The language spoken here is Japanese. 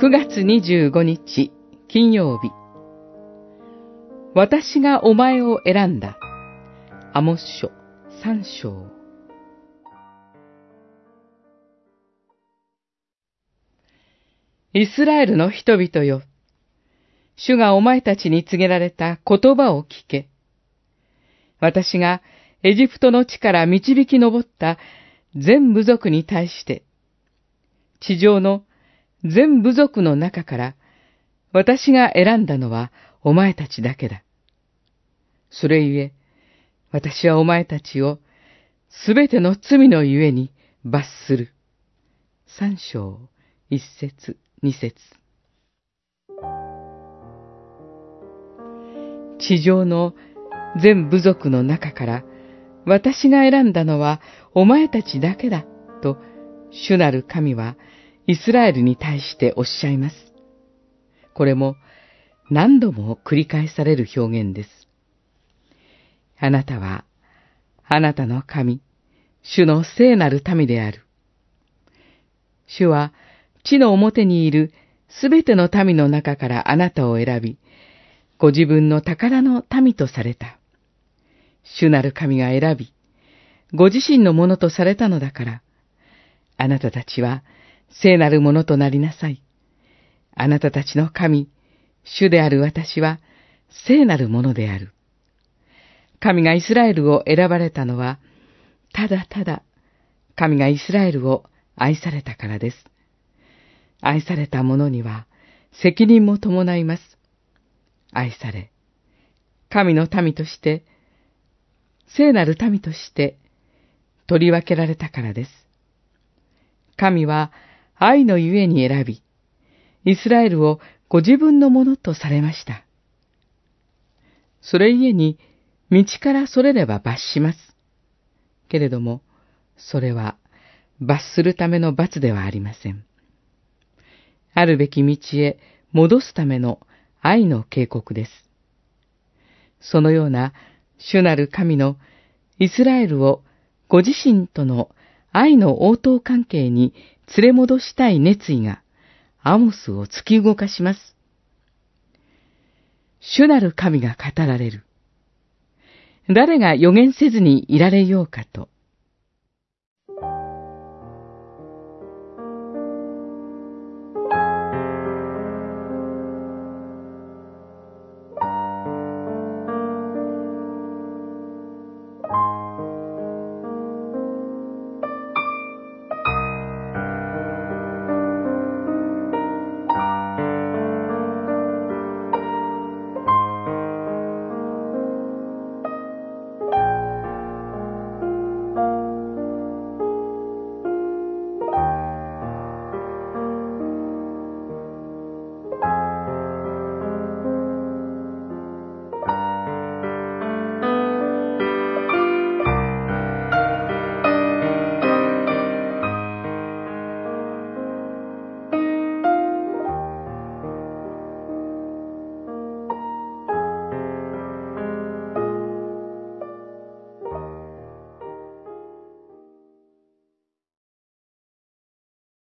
9月25日金曜日。私がお前を選んだ。アモス書三章。イスラエルの人々よ。主がお前たちに告げられた言葉を聞け。私がエジプトの地から導き上った全部族に対して、地上の全部族の中から私が選んだのはお前たちだけだ。それゆえ、私はお前たちをすべての罪のゆえに罰する。三章、一節、二節。地上の全部族の中から私が選んだのはお前たちだけだ、と主なる神はイスラエルに対しておっしゃいます。これも何度も繰り返される表現です。あなたは、あなたの神、主の聖なる民である。主は地の表にいるすべての民の中からあなたを選び、ご自分の宝の民とされた。主なる神が選び、ご自身のものとされたのだから、あなたたちは聖なるものとなりなさい。あなたたちの神、主である私は聖なるものである。神がイスラエルを選ばれたのは、ただただ神がイスラエルを愛されたからです。愛された者には責任も伴います。愛され、神の民として聖なる民として取り分けられたからです。神は愛のゆえに選び、イスラエルをご自分のものとされました。それゆえに、道からそれれば罰します。けれども、それは罰するための罰ではありません。あるべき道へ戻すための愛の警告です。そのような主なる神のイスラエルをご自身との愛の応答関係に連れ戻したい熱意がアモスを突き動かします。主なる神が語られる。誰が予言せずにいられようかと、